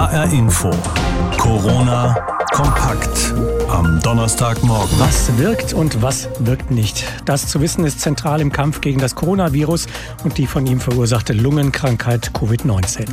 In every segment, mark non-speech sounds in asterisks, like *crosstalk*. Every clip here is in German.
HR Info. Corona kompakt am Donnerstagmorgen. Was wirkt und was wirkt nicht? Das zu wissen ist zentral im Kampf gegen das Coronavirus und die von ihm verursachte Lungenkrankheit Covid-19.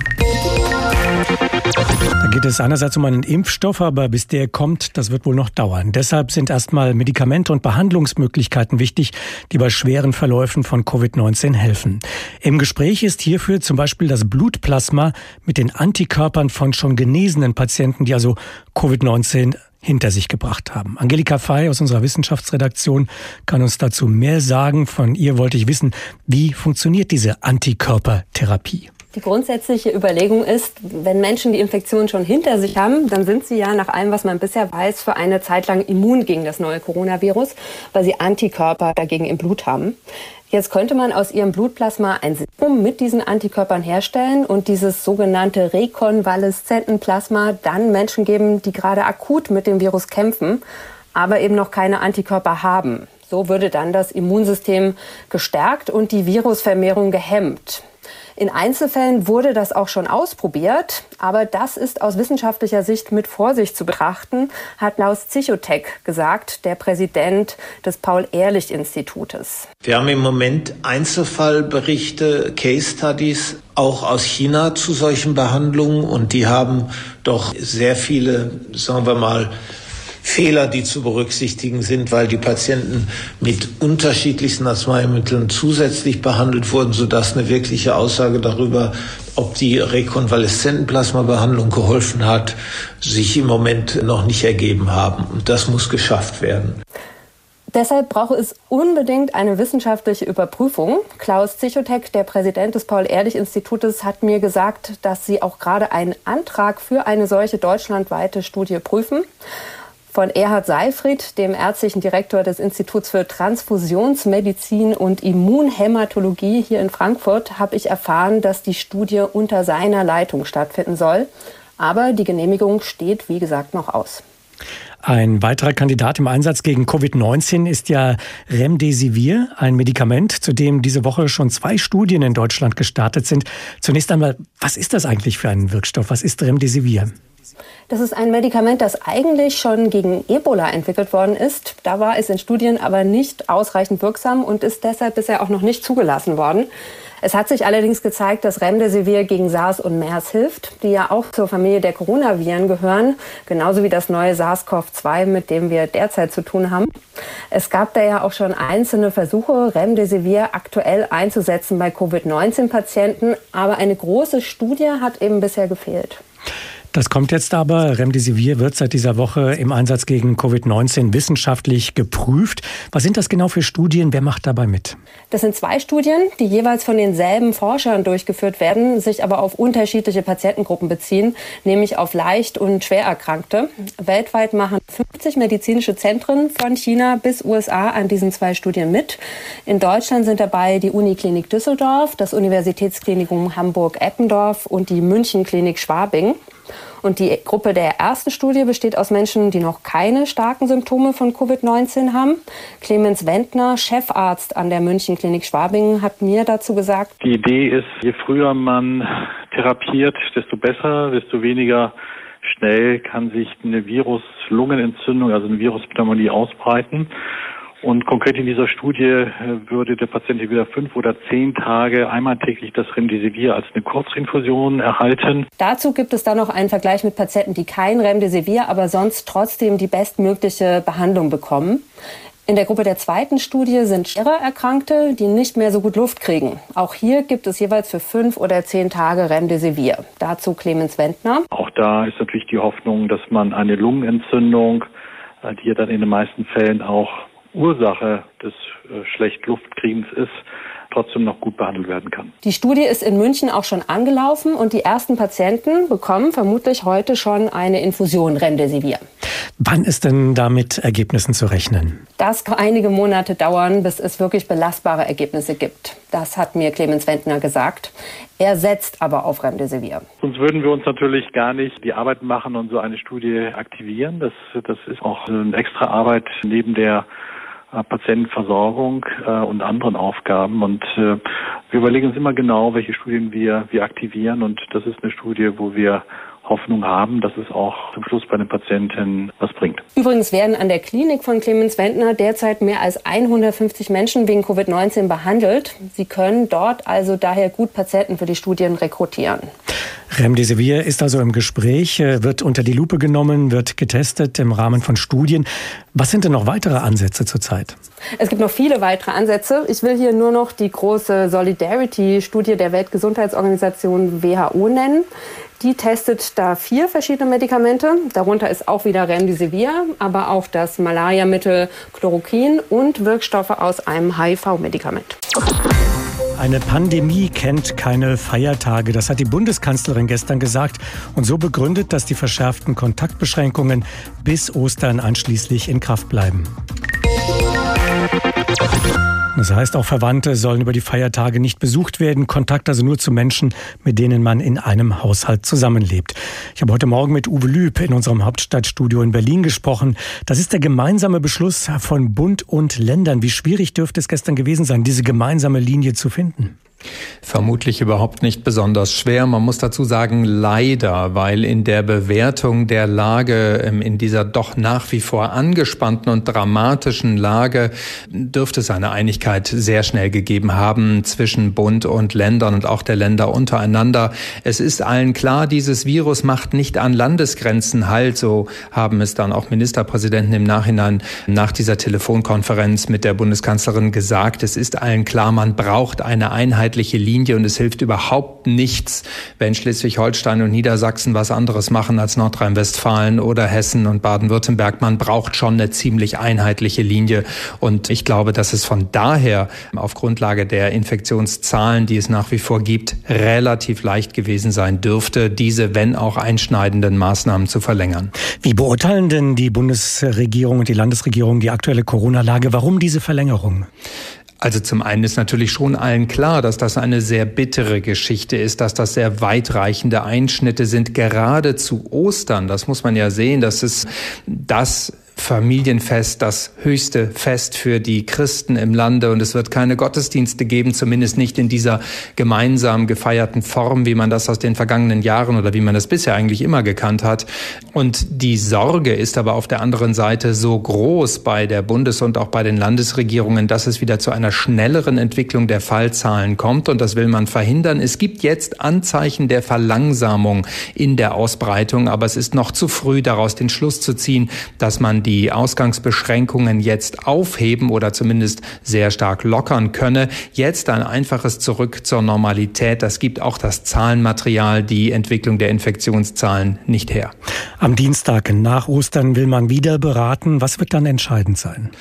Da geht es einerseits um einen Impfstoff, aber bis der kommt, das wird wohl noch dauern. Deshalb sind erstmal Medikamente und Behandlungsmöglichkeiten wichtig, die bei schweren Verläufen von Covid-19 helfen. Im Gespräch ist hierfür zum Beispiel das Blutplasma mit den Antikörpern von schon genesenen Patienten, die also Covid-19 hinter sich gebracht haben. Angelika Fey aus unserer Wissenschaftsredaktion kann uns dazu mehr sagen. Von ihr wollte ich wissen, wie funktioniert diese Antikörpertherapie? Die grundsätzliche Überlegung ist, wenn Menschen die Infektion schon hinter sich haben, dann sind sie ja nach allem, was man bisher weiß, für eine Zeit lang immun gegen das neue Coronavirus, weil sie Antikörper dagegen im Blut haben. Jetzt könnte man aus ihrem Blutplasma ein Serum mit diesen Antikörpern herstellen und dieses sogenannte Rekonvaleszentenplasma dann Menschen geben, die gerade akut mit dem Virus kämpfen, aber eben noch keine Antikörper haben. So würde dann das Immunsystem gestärkt und die Virusvermehrung gehemmt. In Einzelfällen wurde das auch schon ausprobiert, aber das ist aus wissenschaftlicher Sicht mit Vorsicht zu betrachten, hat Klaus Zichotek gesagt, der Präsident des Paul-Ehrlich-Institutes. Wir haben im Moment Einzelfallberichte, Case Studies auch aus China zu solchen Behandlungen und die haben doch sehr viele, sagen wir mal, Fehler, die zu berücksichtigen sind, weil die Patienten mit unterschiedlichsten Arzneimitteln zusätzlich behandelt wurden, sodass eine wirkliche Aussage darüber, ob die Rekonvaleszentenplasmabehandlung geholfen hat, sich im Moment noch nicht ergeben haben. Und das muss geschafft werden. Deshalb brauche es unbedingt eine wissenschaftliche Überprüfung. Klaus Zichotek, der Präsident des Paul-Ehrlich-Institutes, hat mir gesagt, dass sie auch gerade einen Antrag für eine solche deutschlandweite Studie prüfen. Von Erhard Seifried, dem ärztlichen Direktor des Instituts für Transfusionsmedizin und Immunhämatologie hier in Frankfurt, habe ich erfahren, dass die Studie unter seiner Leitung stattfinden soll. Aber die Genehmigung steht, wie gesagt, noch aus. Ein weiterer Kandidat im Einsatz gegen Covid-19 ist ja Remdesivir, ein Medikament, zu dem diese Woche schon zwei Studien in Deutschland gestartet sind. Zunächst einmal, was ist das eigentlich für ein Wirkstoff? Was ist Remdesivir? Das ist ein Medikament, das eigentlich schon gegen Ebola entwickelt worden ist. Da war es in Studien aber nicht ausreichend wirksam und ist deshalb bisher auch noch nicht zugelassen worden. Es hat sich allerdings gezeigt, dass Remdesivir gegen SARS und MERS hilft, die ja auch zur Familie der Coronaviren gehören, genauso wie das neue SARS-CoV-2, mit dem wir derzeit zu tun haben. Es gab da ja auch schon einzelne Versuche, Remdesivir aktuell einzusetzen bei Covid-19-Patienten, aber eine große Studie hat eben bisher gefehlt. Das kommt jetzt aber. Remdesivir wird seit dieser Woche im Einsatz gegen Covid-19 wissenschaftlich geprüft. Was sind das genau für Studien? Wer macht dabei mit? Das sind zwei Studien, die jeweils von denselben Forschern durchgeführt werden, sich aber auf unterschiedliche Patientengruppen beziehen, nämlich auf leicht und schwer Erkrankte. Weltweit machen 50 medizinische Zentren von China bis USA an diesen zwei Studien mit. In Deutschland sind dabei die Uniklinik Düsseldorf, das Universitätsklinikum Hamburg-Eppendorf und die Münchenklinik Schwabing. Und die Gruppe der ersten Studie besteht aus Menschen, die noch keine starken Symptome von Covid-19 haben. Clemens Wendner, Chefarzt an der Münchenklinik Schwabingen, hat mir dazu gesagt, die Idee ist, je früher man therapiert, desto besser, desto weniger schnell kann sich eine Virus-Lungenentzündung, also eine Viruspneumonie ausbreiten. Und konkret in dieser Studie äh, würde der Patient wieder fünf oder zehn Tage einmal täglich das Remdesivir als eine Kurzinfusion erhalten. Dazu gibt es dann noch einen Vergleich mit Patienten, die kein Remdesivir, aber sonst trotzdem die bestmögliche Behandlung bekommen. In der Gruppe der zweiten Studie sind schwerer Erkrankte, die nicht mehr so gut Luft kriegen. Auch hier gibt es jeweils für fünf oder zehn Tage Remdesivir. Dazu Clemens Wendner. Auch da ist natürlich die Hoffnung, dass man eine Lungenentzündung, äh, die ja dann in den meisten Fällen auch Ursache des äh, Schlechtluftkrigens ist, trotzdem noch gut behandelt werden kann. Die Studie ist in München auch schon angelaufen und die ersten Patienten bekommen vermutlich heute schon eine Infusion Remdesivir. Wann ist denn da mit Ergebnissen zu rechnen? Das kann einige Monate dauern, bis es wirklich belastbare Ergebnisse gibt. Das hat mir Clemens Wendner gesagt. Er setzt aber auf Remdesivir. Sonst würden wir uns natürlich gar nicht die Arbeit machen und so eine Studie aktivieren. Das, das ist auch eine extra Arbeit neben der Patientenversorgung äh, und anderen Aufgaben. Und äh, wir überlegen uns immer genau, welche Studien wir, wir aktivieren. Und das ist eine Studie, wo wir Hoffnung haben, dass es auch zum Schluss bei den Patienten was bringt. Übrigens werden an der Klinik von Clemens Wendner derzeit mehr als 150 Menschen wegen Covid-19 behandelt. Sie können dort also daher gut Patienten für die Studien rekrutieren. Remdesivir ist also im Gespräch, äh, wird unter die Lupe genommen, wird getestet im Rahmen von Studien. Was sind denn noch weitere Ansätze zurzeit? Es gibt noch viele weitere Ansätze. Ich will hier nur noch die große Solidarity-Studie der Weltgesundheitsorganisation WHO nennen. Die testet da vier verschiedene Medikamente. Darunter ist auch wieder Remdesivir, aber auch das Malariamittel Chloroquin und Wirkstoffe aus einem HIV-Medikament. Eine Pandemie kennt keine Feiertage. Das hat die Bundeskanzlerin gestern gesagt und so begründet, dass die verschärften Kontaktbeschränkungen bis Ostern anschließend in Kraft bleiben. Das heißt, auch Verwandte sollen über die Feiertage nicht besucht werden. Kontakt also nur zu Menschen, mit denen man in einem Haushalt zusammenlebt. Ich habe heute Morgen mit Uwe Lüb in unserem Hauptstadtstudio in Berlin gesprochen. Das ist der gemeinsame Beschluss von Bund und Ländern. Wie schwierig dürfte es gestern gewesen sein, diese gemeinsame Linie zu finden? Vermutlich überhaupt nicht besonders schwer. Man muss dazu sagen, leider, weil in der Bewertung der Lage, ähm, in dieser doch nach wie vor angespannten und dramatischen Lage, dürfte es eine Einigkeit sehr schnell gegeben haben zwischen Bund und Ländern und auch der Länder untereinander. Es ist allen klar, dieses Virus macht nicht an Landesgrenzen Halt. So haben es dann auch Ministerpräsidenten im Nachhinein nach dieser Telefonkonferenz mit der Bundeskanzlerin gesagt. Es ist allen klar, man braucht eine Einheit einheitliche Linie und es hilft überhaupt nichts, wenn Schleswig-Holstein und Niedersachsen was anderes machen als Nordrhein-Westfalen oder Hessen und Baden-Württemberg. Man braucht schon eine ziemlich einheitliche Linie und ich glaube, dass es von daher auf Grundlage der Infektionszahlen, die es nach wie vor gibt, relativ leicht gewesen sein dürfte, diese, wenn auch einschneidenden Maßnahmen zu verlängern. Wie beurteilen denn die Bundesregierung und die Landesregierung die aktuelle Corona-Lage? Warum diese Verlängerung? Also zum einen ist natürlich schon allen klar, dass das eine sehr bittere Geschichte ist, dass das sehr weitreichende Einschnitte sind, gerade zu Ostern. Das muss man ja sehen, dass es das Familienfest, das höchste Fest für die Christen im Lande und es wird keine Gottesdienste geben, zumindest nicht in dieser gemeinsam gefeierten Form, wie man das aus den vergangenen Jahren oder wie man das bisher eigentlich immer gekannt hat. Und die Sorge ist aber auf der anderen Seite so groß bei der Bundes- und auch bei den Landesregierungen, dass es wieder zu einer schnelleren Entwicklung der Fallzahlen kommt und das will man verhindern. Es gibt jetzt Anzeichen der Verlangsamung in der Ausbreitung, aber es ist noch zu früh daraus den Schluss zu ziehen, dass man die Ausgangsbeschränkungen jetzt aufheben oder zumindest sehr stark lockern könne. Jetzt ein einfaches Zurück zur Normalität. Das gibt auch das Zahlenmaterial, die Entwicklung der Infektionszahlen nicht her. Am Dienstag nach Ostern will man wieder beraten. Was wird dann entscheidend sein?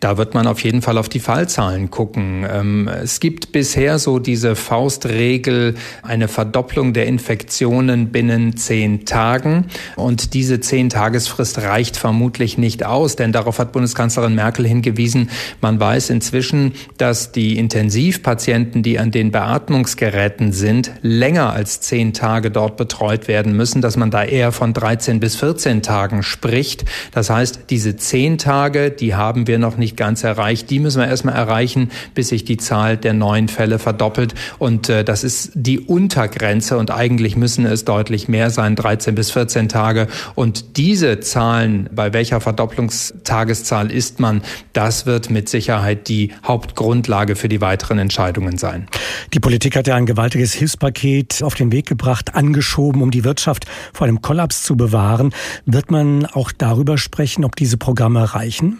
Da wird man auf jeden Fall auf die Fallzahlen gucken. Ähm, es gibt bisher so diese Faustregel, eine Verdopplung der Infektionen binnen zehn Tagen. Und diese zehn Tagesfrist reicht vermutlich nicht nicht aus, denn darauf hat Bundeskanzlerin Merkel hingewiesen. Man weiß inzwischen, dass die Intensivpatienten, die an den Beatmungsgeräten sind, länger als zehn Tage dort betreut werden müssen, dass man da eher von 13 bis 14 Tagen spricht. Das heißt, diese zehn Tage, die haben wir noch nicht ganz erreicht. Die müssen wir erstmal erreichen, bis sich die Zahl der neuen Fälle verdoppelt. Und äh, das ist die Untergrenze und eigentlich müssen es deutlich mehr sein, 13 bis 14 Tage. Und diese Zahlen, bei welcher Verdopplung Verdopplungstageszahl ist man, das wird mit Sicherheit die Hauptgrundlage für die weiteren Entscheidungen sein. Die Politik hat ja ein gewaltiges Hilfspaket auf den Weg gebracht, angeschoben, um die Wirtschaft vor einem Kollaps zu bewahren. Wird man auch darüber sprechen, ob diese Programme reichen?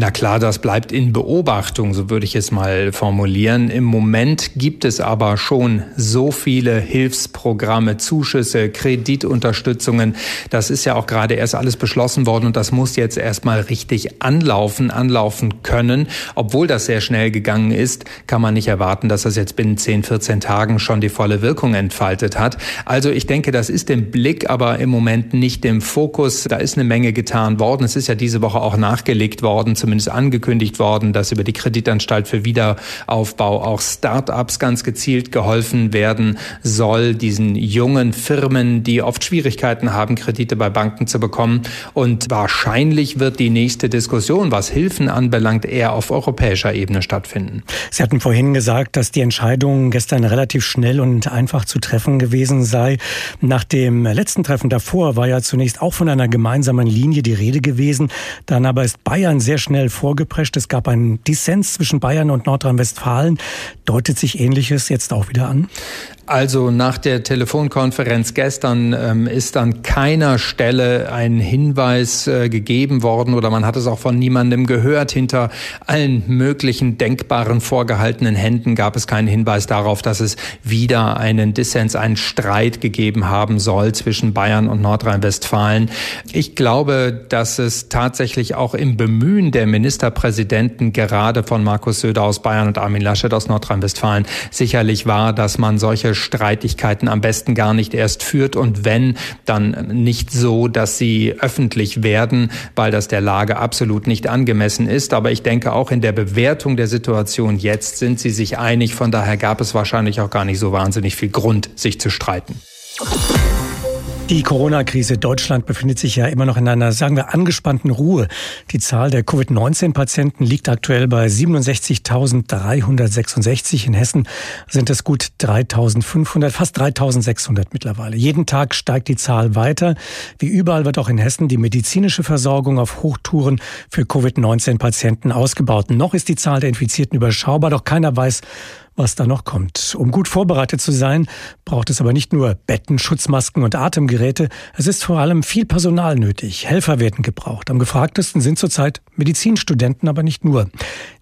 Na klar, das bleibt in Beobachtung, so würde ich es mal formulieren. Im Moment gibt es aber schon so viele Hilfsprogramme, Zuschüsse, Kreditunterstützungen. Das ist ja auch gerade erst alles beschlossen worden und das muss jetzt erstmal richtig anlaufen, anlaufen können. Obwohl das sehr schnell gegangen ist, kann man nicht erwarten, dass das jetzt binnen 10, 14 Tagen schon die volle Wirkung entfaltet hat. Also ich denke, das ist im Blick, aber im Moment nicht im Fokus. Da ist eine Menge getan worden. Es ist ja diese Woche auch nachgelegt worden zumindest angekündigt worden, dass über die Kreditanstalt für Wiederaufbau auch Start-ups ganz gezielt geholfen werden soll, diesen jungen Firmen, die oft Schwierigkeiten haben, Kredite bei Banken zu bekommen. Und wahrscheinlich wird die nächste Diskussion, was Hilfen anbelangt, eher auf europäischer Ebene stattfinden. Sie hatten vorhin gesagt, dass die Entscheidung gestern relativ schnell und einfach zu treffen gewesen sei. Nach dem letzten Treffen davor war ja zunächst auch von einer gemeinsamen Linie die Rede gewesen. Dann aber ist Bayern sehr schnell vorgeprescht. Es gab einen Dissens zwischen Bayern und Nordrhein-Westfalen. Deutet sich Ähnliches jetzt auch wieder an? Also nach der Telefonkonferenz gestern ähm, ist an keiner Stelle ein Hinweis äh, gegeben worden oder man hat es auch von niemandem gehört. Hinter allen möglichen denkbaren vorgehaltenen Händen gab es keinen Hinweis darauf, dass es wieder einen Dissens, einen Streit gegeben haben soll zwischen Bayern und Nordrhein-Westfalen. Ich glaube, dass es tatsächlich auch im Bemühen der Ministerpräsidenten, gerade von Markus Söder aus Bayern und Armin Laschet aus Nordrhein-Westfalen, sicherlich war, dass man solche Streitigkeiten am besten gar nicht erst führt und wenn, dann nicht so, dass sie öffentlich werden, weil das der Lage absolut nicht angemessen ist. Aber ich denke, auch in der Bewertung der Situation jetzt sind sie sich einig. Von daher gab es wahrscheinlich auch gar nicht so wahnsinnig viel Grund, sich zu streiten. Die Corona-Krise Deutschland befindet sich ja immer noch in einer, sagen wir, angespannten Ruhe. Die Zahl der Covid-19-Patienten liegt aktuell bei 67.366. In Hessen sind es gut 3.500, fast 3.600 mittlerweile. Jeden Tag steigt die Zahl weiter. Wie überall wird auch in Hessen die medizinische Versorgung auf Hochtouren für Covid-19-Patienten ausgebaut. Noch ist die Zahl der Infizierten überschaubar, doch keiner weiß, was da noch kommt. Um gut vorbereitet zu sein, braucht es aber nicht nur Betten, Schutzmasken und Atemgeräte. Es ist vor allem viel Personal nötig. Helfer werden gebraucht. Am gefragtesten sind zurzeit Medizinstudenten, aber nicht nur.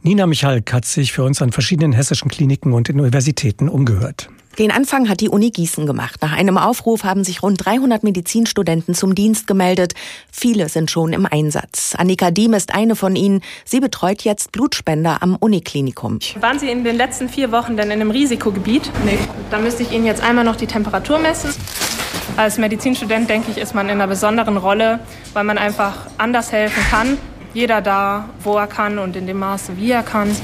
Nina Michalk hat sich für uns an verschiedenen hessischen Kliniken und Universitäten umgehört. Den Anfang hat die Uni Gießen gemacht. Nach einem Aufruf haben sich rund 300 Medizinstudenten zum Dienst gemeldet. Viele sind schon im Einsatz. Annika Diem ist eine von ihnen. Sie betreut jetzt Blutspender am Uniklinikum. Waren Sie in den letzten vier Wochen denn in einem Risikogebiet? Nee. Dann müsste ich Ihnen jetzt einmal noch die Temperatur messen. Als Medizinstudent, denke ich, ist man in einer besonderen Rolle, weil man einfach anders helfen kann. Jeder da, wo er kann und in dem Maße, wie er kann.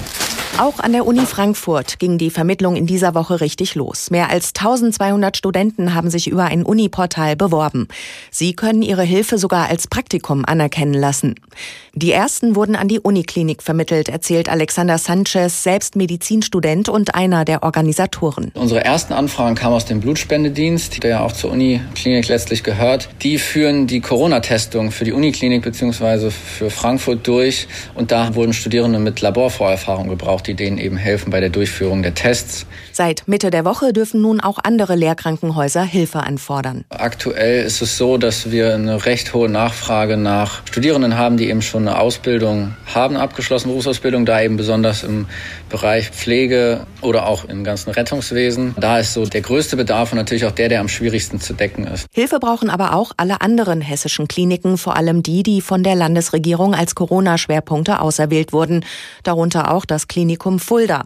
Auch an der Uni Frankfurt ging die Vermittlung in dieser Woche richtig los. Mehr als 1200 Studenten haben sich über ein Uni-Portal beworben. Sie können ihre Hilfe sogar als Praktikum anerkennen lassen. Die ersten wurden an die Uniklinik vermittelt, erzählt Alexander Sanchez, selbst Medizinstudent und einer der Organisatoren. Unsere ersten Anfragen kamen aus dem Blutspendedienst, der ja auch zur Uniklinik letztlich gehört. Die führen die Corona-Testung für die Uniklinik bzw. für Frankfurt durch und da wurden Studierende mit Laborvorerfahrung gebraucht die denen eben helfen bei der Durchführung der Tests. Seit Mitte der Woche dürfen nun auch andere Lehrkrankenhäuser Hilfe anfordern. Aktuell ist es so, dass wir eine recht hohe Nachfrage nach Studierenden haben, die eben schon eine Ausbildung haben, abgeschlossen Berufsausbildung, da eben besonders im Bereich Pflege oder auch im ganzen Rettungswesen. Da ist so der größte Bedarf und natürlich auch der, der am schwierigsten zu decken ist. Hilfe brauchen aber auch alle anderen hessischen Kliniken, vor allem die, die von der Landesregierung als Corona-Schwerpunkte auserwählt wurden, darunter auch das Klinikum Fulda.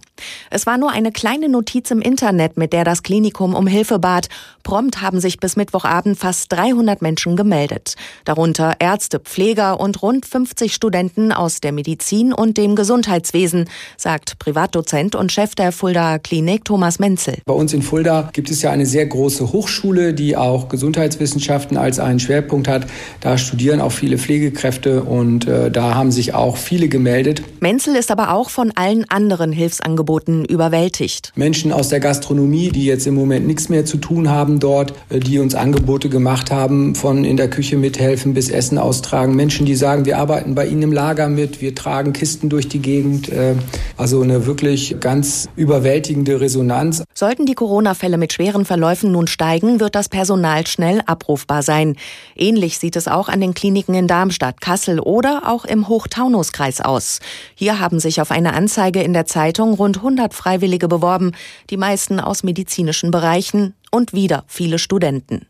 Es war nur eine kleine Notiz im Internet, mit der das Klinikum um Hilfe bat. Prompt haben sich bis Mittwochabend fast 300 Menschen gemeldet, darunter Ärzte, Pfleger und rund 50 Studenten aus der Medizin und dem Gesundheitswesen, sagt Privatdozent und Chef der Fulda Klinik Thomas Menzel. Bei uns in Fulda gibt es ja eine sehr große Hochschule, die auch Gesundheitswissenschaften als einen Schwerpunkt hat. Da studieren auch viele Pflegekräfte und äh, da haben sich auch viele gemeldet. Menzel ist aber auch von allen anderen Hilfsangeboten überwältigt. Menschen aus der Gastronomie, die jetzt im Moment nichts mehr zu tun haben dort, äh, die uns Angebote gemacht haben, von in der Küche mithelfen bis Essen austragen. Menschen, die sagen, wir arbeiten bei Ihnen im Lager mit, wir tragen Kisten durch die Gegend. Äh, also eine wirklich ganz überwältigende Resonanz. Sollten die Corona-Fälle mit schweren Verläufen nun steigen, wird das Personal schnell abrufbar sein. Ähnlich sieht es auch an den Kliniken in Darmstadt, Kassel oder auch im Hochtaunuskreis aus. Hier haben sich auf eine Anzeige in der Zeitung rund 100 Freiwillige beworben, die meisten aus medizinischen Bereichen und wieder viele Studenten.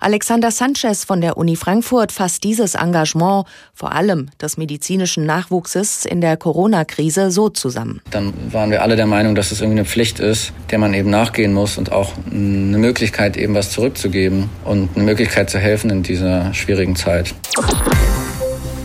Alexander Sanchez von der Uni Frankfurt fasst dieses Engagement, vor allem des medizinischen Nachwuchses in der Corona-Krise, so zusammen. Dann waren wir alle der Meinung, dass es irgendwie eine Pflicht ist, der man eben nachgehen muss und auch eine Möglichkeit, eben was zurückzugeben und eine Möglichkeit zu helfen in dieser schwierigen Zeit.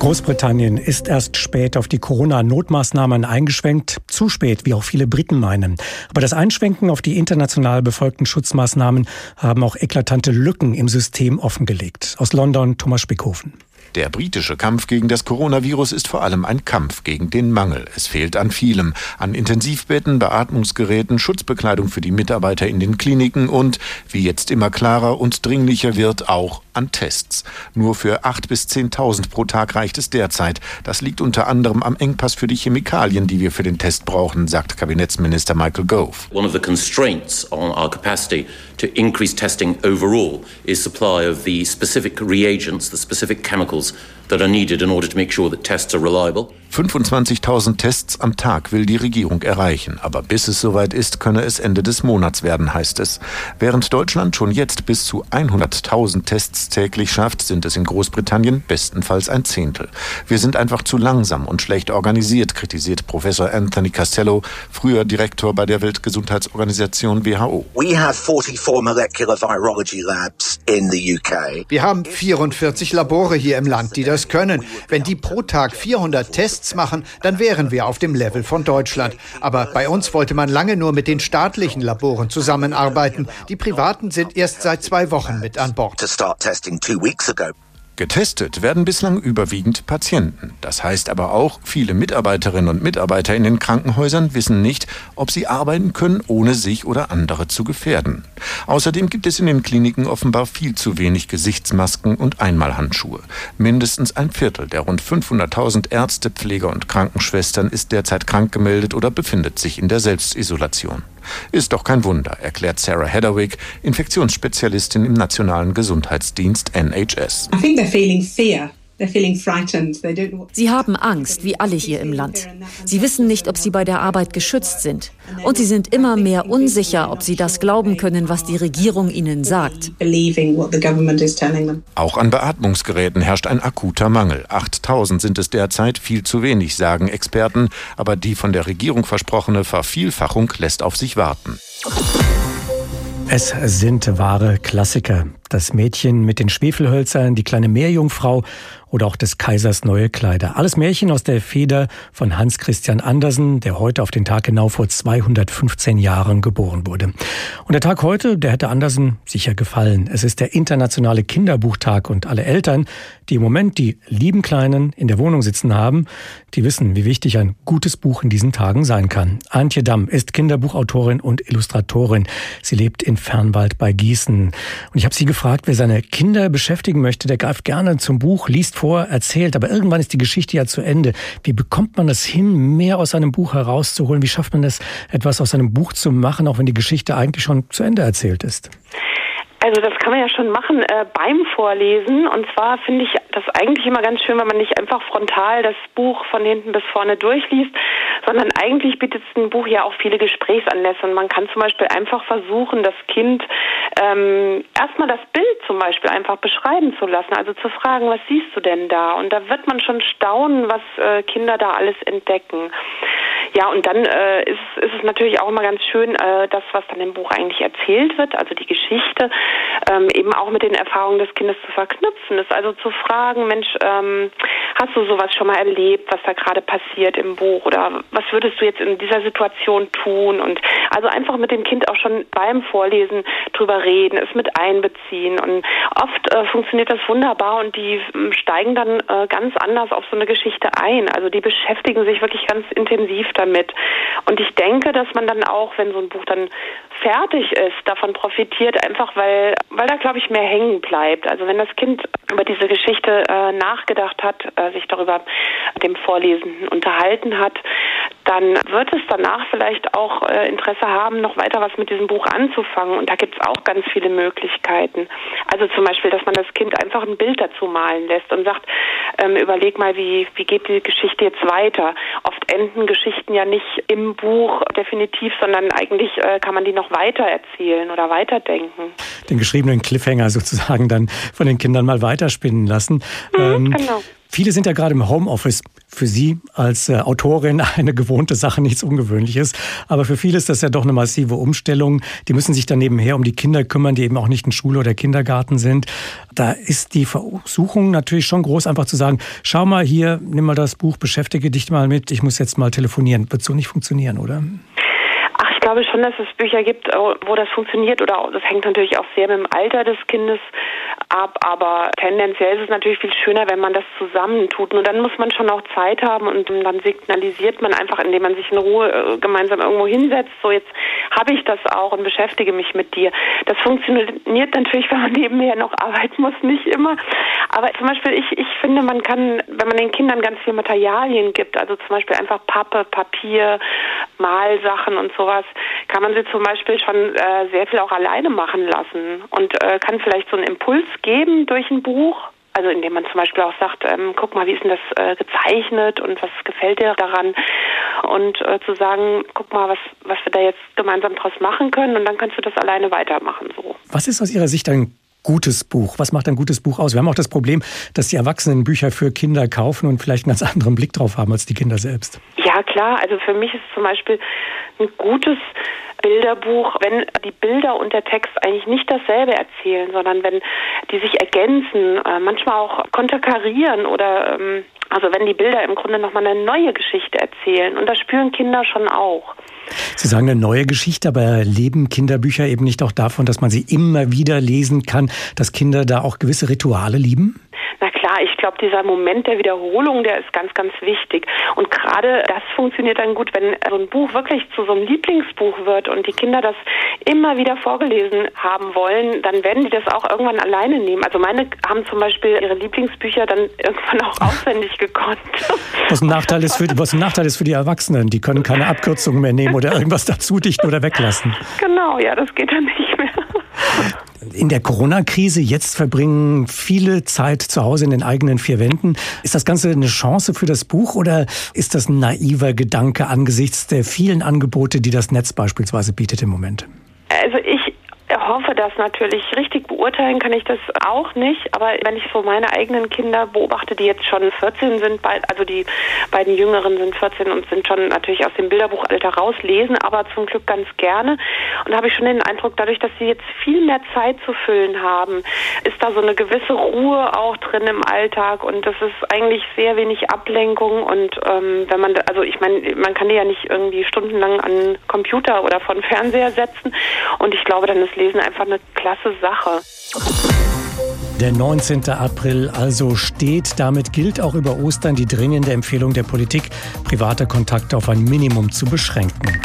Großbritannien ist erst spät auf die Corona-Notmaßnahmen eingeschwenkt. Zu spät, wie auch viele Briten meinen. Aber das Einschwenken auf die international befolgten Schutzmaßnahmen haben auch eklatante Lücken im System offengelegt. Aus London Thomas Spickhofen. Der britische Kampf gegen das Coronavirus ist vor allem ein Kampf gegen den Mangel. Es fehlt an vielem. An Intensivbetten, Beatmungsgeräten, Schutzbekleidung für die Mitarbeiter in den Kliniken und, wie jetzt immer klarer und dringlicher wird, auch an Tests. Nur für 8.000 bis 10.000 pro Tag reicht es derzeit. Das liegt unter anderem am Engpass für die Chemikalien, die wir für den Test brauchen, sagt Kabinettsminister Michael Gove. One of the constraints on our capacity to increase testing overall is supply of the specific reagents, the specific chemicals chemicals that are needed in order to make sure that tests are reliable. 25.000 Tests am Tag will die Regierung erreichen. Aber bis es soweit ist, könne es Ende des Monats werden, heißt es. Während Deutschland schon jetzt bis zu 100.000 Tests täglich schafft, sind es in Großbritannien bestenfalls ein Zehntel. Wir sind einfach zu langsam und schlecht organisiert, kritisiert Professor Anthony Castello, früher Direktor bei der Weltgesundheitsorganisation WHO. We have 44 molecular virology labs in the UK. Wir haben 44 Labore hier im Land, die das können. Wenn die pro Tag 400 Tests machen, dann wären wir auf dem Level von Deutschland. Aber bei uns wollte man lange nur mit den staatlichen Laboren zusammenarbeiten. Die privaten sind erst seit zwei Wochen mit an Bord. Getestet werden bislang überwiegend Patienten. Das heißt aber auch, viele Mitarbeiterinnen und Mitarbeiter in den Krankenhäusern wissen nicht, ob sie arbeiten können, ohne sich oder andere zu gefährden. Außerdem gibt es in den Kliniken offenbar viel zu wenig Gesichtsmasken und Einmalhandschuhe. Mindestens ein Viertel der rund 500.000 Ärzte, Pfleger und Krankenschwestern ist derzeit krank gemeldet oder befindet sich in der Selbstisolation. Ist doch kein Wunder, erklärt Sarah Hedderwick, Infektionsspezialistin im Nationalen Gesundheitsdienst NHS. I think they're feeling fear Sie haben Angst, wie alle hier im Land. Sie wissen nicht, ob sie bei der Arbeit geschützt sind. Und sie sind immer mehr unsicher, ob sie das glauben können, was die Regierung ihnen sagt. Auch an Beatmungsgeräten herrscht ein akuter Mangel. 8000 sind es derzeit, viel zu wenig, sagen Experten. Aber die von der Regierung versprochene Vervielfachung lässt auf sich warten. Es sind wahre Klassiker. Das Mädchen mit den Schwefelhölzern, die kleine Meerjungfrau oder auch des Kaisers neue Kleider. Alles Märchen aus der Feder von Hans Christian Andersen, der heute auf den Tag genau vor 215 Jahren geboren wurde. Und der Tag heute, der hätte Andersen sicher gefallen. Es ist der internationale Kinderbuchtag und alle Eltern, die im Moment die lieben Kleinen in der Wohnung sitzen haben, die wissen, wie wichtig ein gutes Buch in diesen Tagen sein kann. Antje Damm ist Kinderbuchautorin und Illustratorin. Sie lebt in Fernwald bei Gießen. Und ich habe sie gefragt, wer seine Kinder beschäftigen möchte, der greift gerne zum Buch, liest vor, erzählt, aber irgendwann ist die Geschichte ja zu Ende. Wie bekommt man es hin, mehr aus einem Buch herauszuholen? Wie schafft man es, etwas aus einem Buch zu machen, auch wenn die Geschichte eigentlich schon zu Ende erzählt ist? Also das kann man ja schon machen äh, beim Vorlesen. Und zwar finde ich das eigentlich immer ganz schön, wenn man nicht einfach frontal das Buch von hinten bis vorne durchliest, sondern eigentlich bietet ein Buch ja auch viele Gesprächsanlässe. Und man kann zum Beispiel einfach versuchen, das Kind ähm, erstmal das Bild zum Beispiel einfach beschreiben zu lassen. Also zu fragen, was siehst du denn da? Und da wird man schon staunen, was äh, Kinder da alles entdecken. Ja, und dann äh, ist, ist es natürlich auch immer ganz schön, äh, das, was dann im Buch eigentlich erzählt wird, also die Geschichte, ähm, eben auch mit den Erfahrungen des Kindes zu verknüpfen. Ist also zu fragen, Mensch, ähm, hast du sowas schon mal erlebt, was da gerade passiert im Buch oder was würdest du jetzt in dieser Situation tun? Und also einfach mit dem Kind auch schon beim Vorlesen drüber reden, es mit einbeziehen. Und oft äh, funktioniert das wunderbar und die äh, steigen dann äh, ganz anders auf so eine Geschichte ein. Also die beschäftigen sich wirklich ganz intensiv damit. Und ich denke, dass man dann auch, wenn so ein Buch dann fertig ist, davon profitiert, einfach weil, weil da, glaube ich, mehr hängen bleibt. Also wenn das Kind über diese Geschichte äh, nachgedacht hat, äh, sich darüber dem Vorlesenden unterhalten hat, dann wird es danach vielleicht auch äh, Interesse haben, noch weiter was mit diesem Buch anzufangen. Und da gibt es auch ganz viele Möglichkeiten. Also zum Beispiel, dass man das Kind einfach ein Bild dazu malen lässt und sagt, ähm, überleg mal, wie, wie geht die Geschichte jetzt weiter? Oft enden Geschichten ja nicht im Buch definitiv, sondern eigentlich äh, kann man die noch weiter erzählen oder weiterdenken. Den geschriebenen Cliffhanger sozusagen dann von den Kindern mal weiterspinnen lassen. Mhm, ähm, genau. Viele sind ja gerade im Homeoffice. Für Sie als äh, Autorin *laughs* eine gewohnte Sache, nichts Ungewöhnliches. Aber für viele ist das ja doch eine massive Umstellung. Die müssen sich dann nebenher um die Kinder kümmern, die eben auch nicht in Schule oder Kindergarten sind. Da ist die Versuchung natürlich schon groß, einfach zu sagen, schau mal hier, nimm mal das Buch, beschäftige dich mal mit, ich muss jetzt mal telefonieren. Wird so nicht funktionieren, oder? Glaube schon, dass es Bücher gibt, wo das funktioniert oder das hängt natürlich auch sehr mit dem Alter des Kindes ab, aber tendenziell ist es natürlich viel schöner, wenn man das zusammentut. Nur dann muss man schon auch Zeit haben und dann signalisiert man einfach, indem man sich in Ruhe äh, gemeinsam irgendwo hinsetzt, so jetzt habe ich das auch und beschäftige mich mit dir. Das funktioniert natürlich, *laughs* wenn man nebenher noch arbeiten muss, nicht immer. Aber zum Beispiel, ich, ich finde, man kann, wenn man den Kindern ganz viel Materialien gibt, also zum Beispiel einfach Pappe, Papier, Malsachen und sowas, kann man sie zum Beispiel schon äh, sehr viel auch alleine machen lassen und äh, kann vielleicht so einen Impuls geben durch ein Buch. Also indem man zum Beispiel auch sagt, ähm, guck mal, wie ist denn das äh, gezeichnet und was gefällt dir daran? Und äh, zu sagen, guck mal, was, was wir da jetzt gemeinsam draus machen können und dann kannst du das alleine weitermachen. So. Was ist aus Ihrer Sicht ein gutes Buch? Was macht ein gutes Buch aus? Wir haben auch das Problem, dass die Erwachsenen Bücher für Kinder kaufen und vielleicht einen ganz anderen Blick drauf haben als die Kinder selbst. Ja, klar. Also für mich ist zum Beispiel ein gutes Bilderbuch, wenn die Bilder und der Text eigentlich nicht dasselbe erzählen, sondern wenn die sich ergänzen, äh, manchmal auch konterkarieren oder ähm, also wenn die Bilder im Grunde nochmal eine neue Geschichte erzählen. Und das spüren Kinder schon auch. Sie sagen eine neue Geschichte, aber leben Kinderbücher eben nicht auch davon, dass man sie immer wieder lesen kann, dass Kinder da auch gewisse Rituale lieben? Ich glaube, dieser Moment der Wiederholung, der ist ganz, ganz wichtig. Und gerade das funktioniert dann gut, wenn so ein Buch wirklich zu so einem Lieblingsbuch wird und die Kinder das immer wieder vorgelesen haben wollen, dann werden die das auch irgendwann alleine nehmen. Also meine haben zum Beispiel ihre Lieblingsbücher dann irgendwann auch auswendig gekonnt. Was ein Nachteil ist für, was ein Nachteil ist für die Erwachsenen. Die können keine Abkürzungen mehr nehmen oder irgendwas dazu dichten oder weglassen. Genau, ja, das geht dann nicht mehr. In der Corona-Krise jetzt verbringen viele Zeit zu Hause in den eigenen vier Wänden. Ist das Ganze eine Chance für das Buch oder ist das ein naiver Gedanke angesichts der vielen Angebote, die das Netz beispielsweise bietet im Moment? Also ich hoffe das natürlich. Richtig. Beurteilen kann ich das auch nicht, aber wenn ich so meine eigenen Kinder beobachte, die jetzt schon 14 sind, also die beiden Jüngeren sind 14 und sind schon natürlich aus dem Bilderbuchalter raus, lesen aber zum Glück ganz gerne. Und habe ich schon den Eindruck, dadurch, dass sie jetzt viel mehr Zeit zu füllen haben, ist da so eine gewisse Ruhe auch drin im Alltag. Und das ist eigentlich sehr wenig Ablenkung. Und ähm, wenn man, also ich meine, man kann die ja nicht irgendwie stundenlang an Computer oder von Fernseher setzen. Und ich glaube, dann ist Lesen einfach eine klasse Sache. Der 19. April also steht. Damit gilt auch über Ostern die dringende Empfehlung der Politik, private Kontakte auf ein Minimum zu beschränken.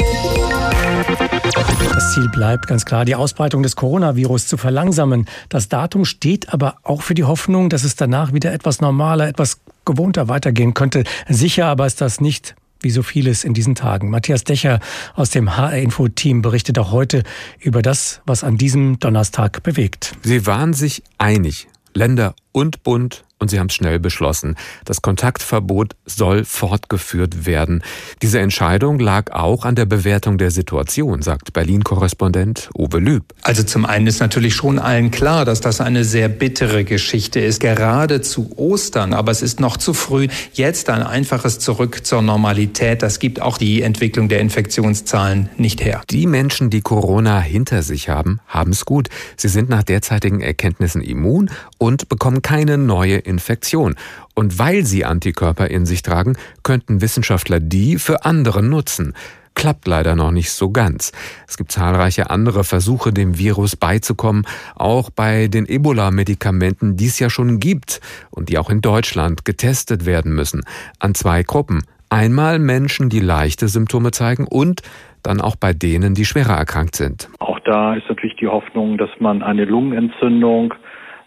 Das Ziel bleibt ganz klar, die Ausbreitung des Coronavirus zu verlangsamen. Das Datum steht aber auch für die Hoffnung, dass es danach wieder etwas normaler, etwas gewohnter weitergehen könnte. Sicher aber ist das nicht wie so vieles in diesen Tagen. Matthias Decher aus dem HR-Info-Team berichtet auch heute über das, was an diesem Donnerstag bewegt. Sie waren sich einig. Länder und Bund und sie haben es schnell beschlossen. Das Kontaktverbot soll fortgeführt werden. Diese Entscheidung lag auch an der Bewertung der Situation, sagt Berlin-Korrespondent Uwe Lüb. Also zum einen ist natürlich schon allen klar, dass das eine sehr bittere Geschichte ist, gerade zu Ostern. Aber es ist noch zu früh. Jetzt ein einfaches Zurück zur Normalität. Das gibt auch die Entwicklung der Infektionszahlen nicht her. Die Menschen, die Corona hinter sich haben, haben es gut. Sie sind nach derzeitigen Erkenntnissen immun und bekommen keine neue Infektion. Und weil sie Antikörper in sich tragen, könnten Wissenschaftler die für andere nutzen. Klappt leider noch nicht so ganz. Es gibt zahlreiche andere Versuche, dem Virus beizukommen, auch bei den Ebola-Medikamenten, die es ja schon gibt und die auch in Deutschland getestet werden müssen, an zwei Gruppen. Einmal Menschen, die leichte Symptome zeigen und dann auch bei denen, die schwerer erkrankt sind. Auch da ist natürlich die Hoffnung, dass man eine Lungenentzündung,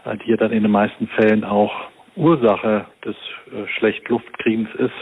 äh, die ja dann in den meisten Fällen auch Ursache des äh, Schlechtluftkriens ist,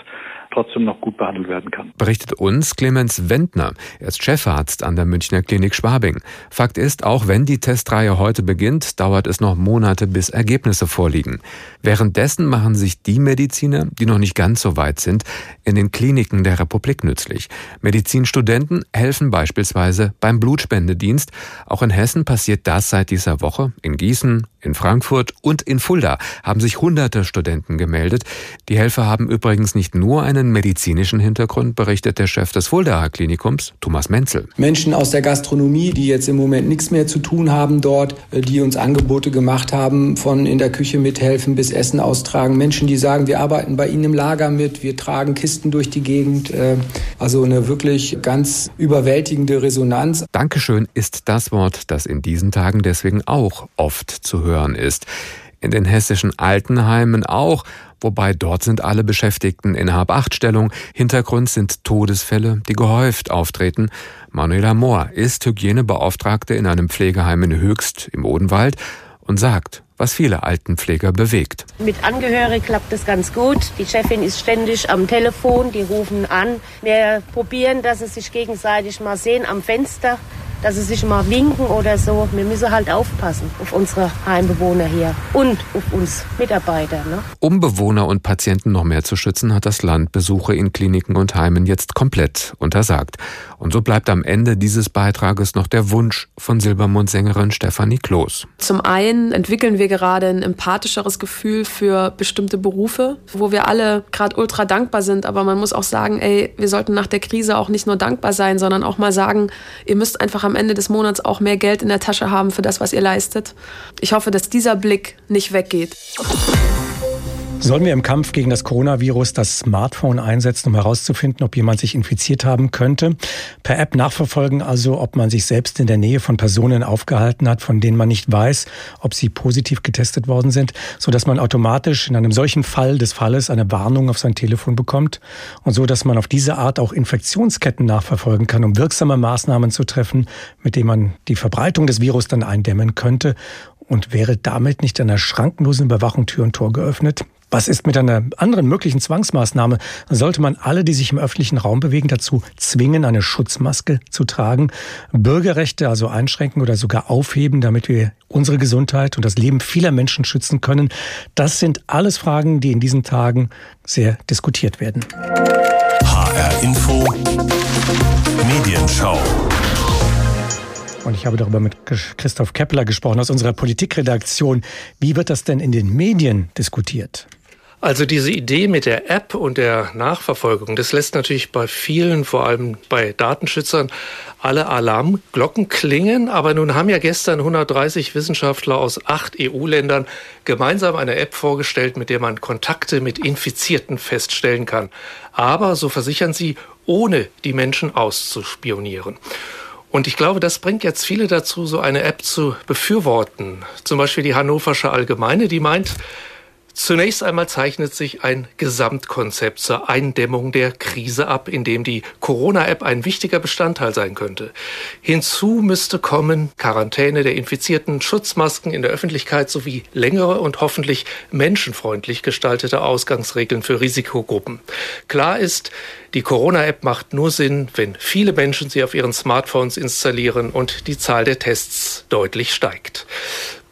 trotzdem noch gut behandelt werden kann. Berichtet uns Clemens Wendner. Er ist Chefarzt an der Münchner Klinik Schwabing. Fakt ist, auch wenn die Testreihe heute beginnt, dauert es noch Monate, bis Ergebnisse vorliegen. Währenddessen machen sich die Mediziner, die noch nicht ganz so weit sind, in den Kliniken der Republik nützlich. Medizinstudenten helfen beispielsweise beim Blutspendedienst. Auch in Hessen passiert das seit dieser Woche. In Gießen, in Frankfurt und in Fulda haben sich hunderte Studenten gemeldet. Die Helfer haben übrigens nicht nur einen medizinischen Hintergrund, berichtet der Chef des Fuldaer Klinikums, Thomas Menzel. Menschen aus der Gastronomie, die jetzt im Moment nichts mehr zu tun haben dort, äh, die uns Angebote gemacht haben, von in der Küche mithelfen bis Essen austragen. Menschen, die sagen, wir arbeiten bei Ihnen im Lager mit, wir tragen Kisten durch die Gegend. Äh, also eine wirklich ganz überwältigende Resonanz. Dankeschön ist das Wort, das in diesen Tagen deswegen auch oft zu hören ist. In den hessischen Altenheimen auch, wobei dort sind alle Beschäftigten in Hab-Acht-Stellung. Hintergrund sind Todesfälle, die gehäuft auftreten. Manuela Mohr ist Hygienebeauftragte in einem Pflegeheim in Höchst im Odenwald und sagt, was viele Altenpfleger bewegt. Mit Angehörigen klappt es ganz gut. Die Chefin ist ständig am Telefon, die rufen an. Wir probieren, dass sie sich gegenseitig mal sehen am Fenster dass sie sich mal winken oder so. Wir müssen halt aufpassen auf unsere Heimbewohner hier und auf uns Mitarbeiter. Ne? Um Bewohner und Patienten noch mehr zu schützen, hat das Land Besuche in Kliniken und Heimen jetzt komplett untersagt. Und so bleibt am Ende dieses Beitrages noch der Wunsch von Silbermond-Sängerin Stefanie Kloß. Zum einen entwickeln wir gerade ein empathischeres Gefühl für bestimmte Berufe, wo wir alle gerade ultra dankbar sind. Aber man muss auch sagen, ey, wir sollten nach der Krise auch nicht nur dankbar sein, sondern auch mal sagen, ihr müsst einfach am Ende des Monats auch mehr Geld in der Tasche haben für das, was ihr leistet. Ich hoffe, dass dieser Blick nicht weggeht. Sollen wir im Kampf gegen das Coronavirus das Smartphone einsetzen, um herauszufinden, ob jemand sich infiziert haben könnte? Per App nachverfolgen also, ob man sich selbst in der Nähe von Personen aufgehalten hat, von denen man nicht weiß, ob sie positiv getestet worden sind, so dass man automatisch in einem solchen Fall des Falles eine Warnung auf sein Telefon bekommt und so, dass man auf diese Art auch Infektionsketten nachverfolgen kann, um wirksame Maßnahmen zu treffen, mit denen man die Verbreitung des Virus dann eindämmen könnte. Und wäre damit nicht einer schrankenlosen Überwachung Tür und Tor geöffnet? Was ist mit einer anderen möglichen Zwangsmaßnahme? Sollte man alle, die sich im öffentlichen Raum bewegen, dazu zwingen, eine Schutzmaske zu tragen, Bürgerrechte also einschränken oder sogar aufheben, damit wir unsere Gesundheit und das Leben vieler Menschen schützen können? Das sind alles Fragen, die in diesen Tagen sehr diskutiert werden. HR Info Medienschau. Und ich habe darüber mit Christoph Kepler gesprochen aus unserer Politikredaktion. Wie wird das denn in den Medien diskutiert? Also diese Idee mit der App und der Nachverfolgung, das lässt natürlich bei vielen, vor allem bei Datenschützern, alle Alarmglocken klingen. Aber nun haben ja gestern 130 Wissenschaftler aus acht EU-Ländern gemeinsam eine App vorgestellt, mit der man Kontakte mit Infizierten feststellen kann. Aber, so versichern sie, ohne die Menschen auszuspionieren. Und ich glaube, das bringt jetzt viele dazu, so eine App zu befürworten. Zum Beispiel die Hannoversche Allgemeine, die meint, Zunächst einmal zeichnet sich ein Gesamtkonzept zur Eindämmung der Krise ab, in dem die Corona-App ein wichtiger Bestandteil sein könnte. Hinzu müsste kommen Quarantäne der Infizierten, Schutzmasken in der Öffentlichkeit sowie längere und hoffentlich menschenfreundlich gestaltete Ausgangsregeln für Risikogruppen. Klar ist, die Corona-App macht nur Sinn, wenn viele Menschen sie auf ihren Smartphones installieren und die Zahl der Tests deutlich steigt.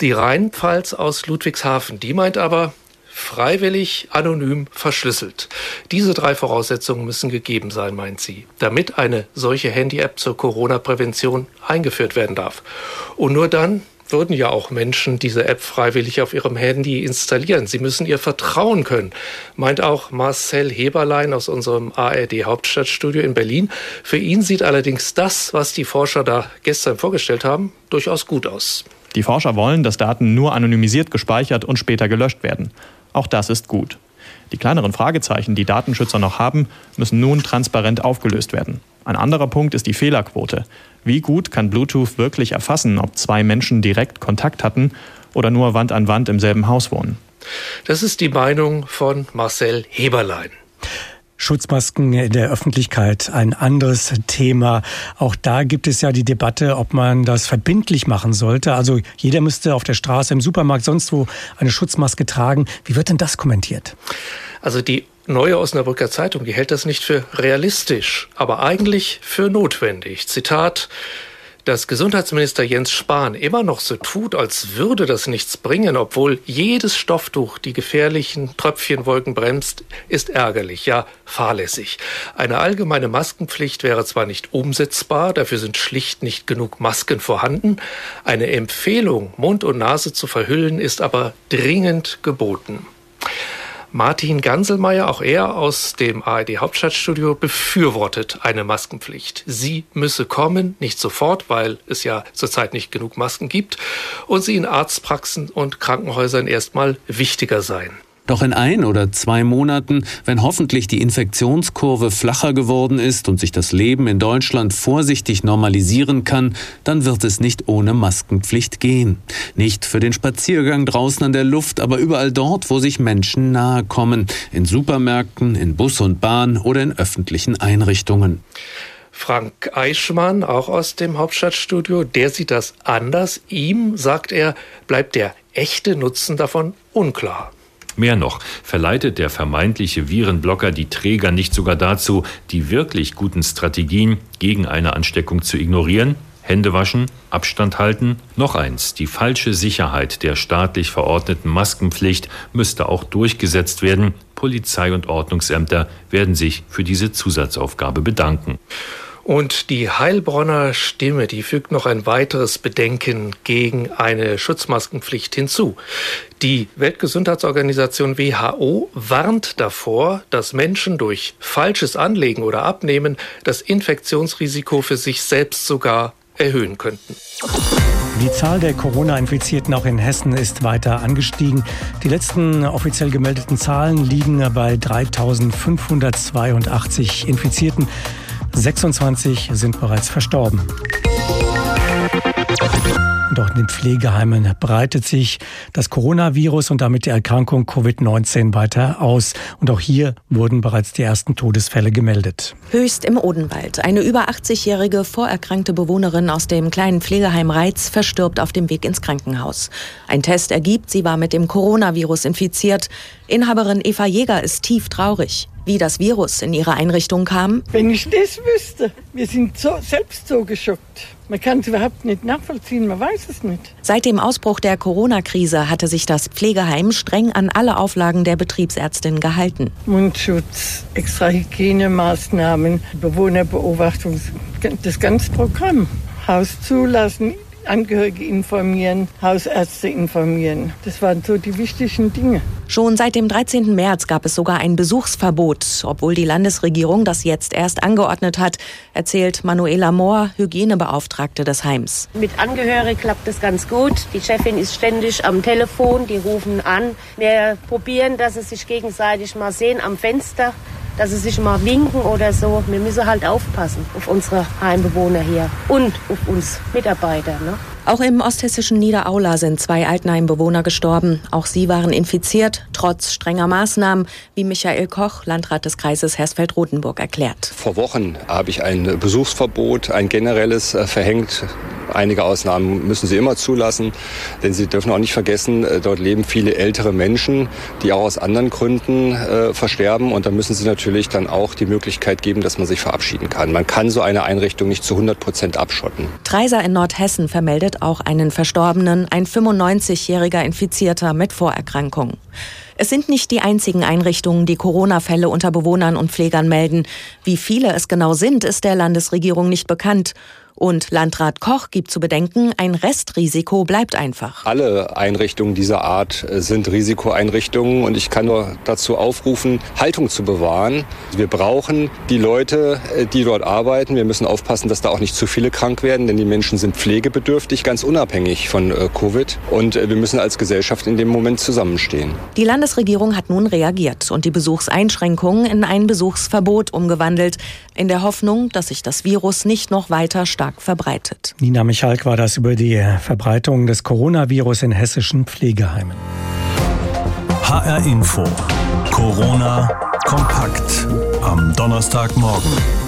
Die Rheinpfalz aus Ludwigshafen, die meint aber, freiwillig, anonym, verschlüsselt. Diese drei Voraussetzungen müssen gegeben sein, meint sie, damit eine solche Handy-App zur Corona-Prävention eingeführt werden darf. Und nur dann würden ja auch Menschen diese App freiwillig auf ihrem Handy installieren. Sie müssen ihr vertrauen können, meint auch Marcel Heberlein aus unserem ARD Hauptstadtstudio in Berlin. Für ihn sieht allerdings das, was die Forscher da gestern vorgestellt haben, durchaus gut aus. Die Forscher wollen, dass Daten nur anonymisiert gespeichert und später gelöscht werden. Auch das ist gut. Die kleineren Fragezeichen, die Datenschützer noch haben, müssen nun transparent aufgelöst werden. Ein anderer Punkt ist die Fehlerquote. Wie gut kann Bluetooth wirklich erfassen, ob zwei Menschen direkt Kontakt hatten oder nur Wand an Wand im selben Haus wohnen? Das ist die Meinung von Marcel Heberlein. Schutzmasken in der Öffentlichkeit ein anderes Thema. Auch da gibt es ja die Debatte, ob man das verbindlich machen sollte. Also jeder müsste auf der Straße, im Supermarkt, sonst wo eine Schutzmaske tragen. Wie wird denn das kommentiert? Also die Neue Osnabrücker Zeitung, die hält das nicht für realistisch, aber eigentlich für notwendig. Zitat, dass Gesundheitsminister Jens Spahn immer noch so tut, als würde das nichts bringen, obwohl jedes Stofftuch die gefährlichen Tröpfchenwolken bremst, ist ärgerlich, ja fahrlässig. Eine allgemeine Maskenpflicht wäre zwar nicht umsetzbar, dafür sind schlicht nicht genug Masken vorhanden. Eine Empfehlung, Mund und Nase zu verhüllen, ist aber dringend geboten. Martin Ganselmeier, auch er aus dem ARD Hauptstadtstudio, befürwortet eine Maskenpflicht. Sie müsse kommen, nicht sofort, weil es ja zurzeit nicht genug Masken gibt, und sie in Arztpraxen und Krankenhäusern erstmal wichtiger seien. Doch in ein oder zwei Monaten, wenn hoffentlich die Infektionskurve flacher geworden ist und sich das Leben in Deutschland vorsichtig normalisieren kann, dann wird es nicht ohne Maskenpflicht gehen. Nicht für den Spaziergang draußen an der Luft, aber überall dort, wo sich Menschen nahe kommen. In Supermärkten, in Bus und Bahn oder in öffentlichen Einrichtungen. Frank Eichmann, auch aus dem Hauptstadtstudio, der sieht das anders. Ihm, sagt er, bleibt der echte Nutzen davon unklar. Mehr noch, verleitet der vermeintliche Virenblocker die Träger nicht sogar dazu, die wirklich guten Strategien gegen eine Ansteckung zu ignorieren? Hände waschen, Abstand halten. Noch eins, die falsche Sicherheit der staatlich verordneten Maskenpflicht müsste auch durchgesetzt werden. Polizei und Ordnungsämter werden sich für diese Zusatzaufgabe bedanken. Und die Heilbronner Stimme, die fügt noch ein weiteres Bedenken gegen eine Schutzmaskenpflicht hinzu. Die Weltgesundheitsorganisation WHO warnt davor, dass Menschen durch falsches Anlegen oder Abnehmen das Infektionsrisiko für sich selbst sogar erhöhen könnten. Die Zahl der Corona-Infizierten auch in Hessen ist weiter angestiegen. Die letzten offiziell gemeldeten Zahlen liegen bei 3582 Infizierten. 26 sind bereits verstorben. Doch in den Pflegeheimen breitet sich das Coronavirus und damit die Erkrankung Covid-19 weiter aus. Und auch hier wurden bereits die ersten Todesfälle gemeldet. Höchst im Odenwald. Eine über 80-jährige vorerkrankte Bewohnerin aus dem kleinen Pflegeheim Reiz verstirbt auf dem Weg ins Krankenhaus. Ein Test ergibt, sie war mit dem Coronavirus infiziert. Inhaberin Eva Jäger ist tief traurig wie das Virus in ihre Einrichtung kam? Wenn ich das wüsste, wir sind so, selbst so geschockt. Man kann es überhaupt nicht nachvollziehen, man weiß es nicht. Seit dem Ausbruch der Corona-Krise hatte sich das Pflegeheim streng an alle Auflagen der Betriebsärztin gehalten. Mundschutz, extra Hygienemaßnahmen, Bewohnerbeobachtung, das ganze Programm. Haus zulassen, Angehörige informieren, Hausärzte informieren. Das waren so die wichtigen Dinge. Schon seit dem 13. März gab es sogar ein Besuchsverbot, obwohl die Landesregierung das jetzt erst angeordnet hat, erzählt Manuela Mohr, Hygienebeauftragte des Heims. Mit Angehörigen klappt es ganz gut. Die Chefin ist ständig am Telefon, die rufen an. Wir probieren, dass sie sich gegenseitig mal sehen am Fenster dass sie sich mal winken oder so. Wir müssen halt aufpassen auf unsere Heimbewohner hier und auf uns Mitarbeiter. Ne? Auch im osthessischen Niederaula sind zwei Altenheimbewohner gestorben. Auch sie waren infiziert, trotz strenger Maßnahmen, wie Michael Koch, Landrat des Kreises Hersfeld-Rotenburg, erklärt. Vor Wochen habe ich ein Besuchsverbot, ein generelles, äh, verhängt. Einige Ausnahmen müssen Sie immer zulassen, denn Sie dürfen auch nicht vergessen, äh, dort leben viele ältere Menschen, die auch aus anderen Gründen äh, versterben. Und da müssen Sie natürlich dann auch die Möglichkeit geben, dass man sich verabschieden kann. Man kann so eine Einrichtung nicht zu 100 Prozent abschotten. Treiser in Nordhessen vermeldet auch einen Verstorbenen, ein 95-jähriger Infizierter mit Vorerkrankung. Es sind nicht die einzigen Einrichtungen, die Corona-Fälle unter Bewohnern und Pflegern melden. Wie viele es genau sind, ist der Landesregierung nicht bekannt. Und Landrat Koch gibt zu bedenken, ein Restrisiko bleibt einfach. Alle Einrichtungen dieser Art äh, sind Risikoeinrichtungen und ich kann nur dazu aufrufen, Haltung zu bewahren. Wir brauchen die Leute, äh, die dort arbeiten. Wir müssen aufpassen, dass da auch nicht zu viele krank werden, denn die Menschen sind pflegebedürftig, ganz unabhängig von äh, Covid. Und wir müssen als Gesellschaft in dem Moment zusammenstehen. Die Landesregierung hat nun reagiert und die Besuchseinschränkungen in ein Besuchsverbot umgewandelt, in der Hoffnung, dass sich das Virus nicht noch weiter stark stark verbreitet. Nina Michalk war das über die Verbreitung des Coronavirus in hessischen Pflegeheimen. HR Info. Corona kompakt am Donnerstagmorgen.